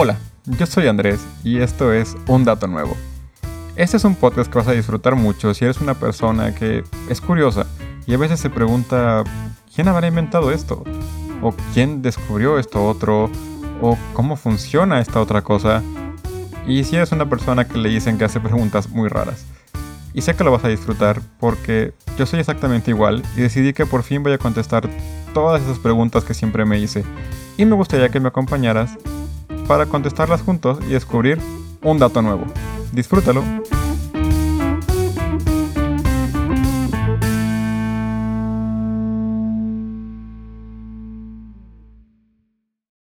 Hola, yo soy Andrés y esto es Un Dato Nuevo. Este es un podcast que vas a disfrutar mucho si eres una persona que es curiosa y a veces se pregunta ¿quién habrá inventado esto? ¿O quién descubrió esto otro? ¿O cómo funciona esta otra cosa? Y si eres una persona que le dicen que hace preguntas muy raras. Y sé que lo vas a disfrutar porque yo soy exactamente igual y decidí que por fin voy a contestar todas esas preguntas que siempre me hice. Y me gustaría que me acompañaras para contestarlas juntos y descubrir un dato nuevo. Disfrútalo.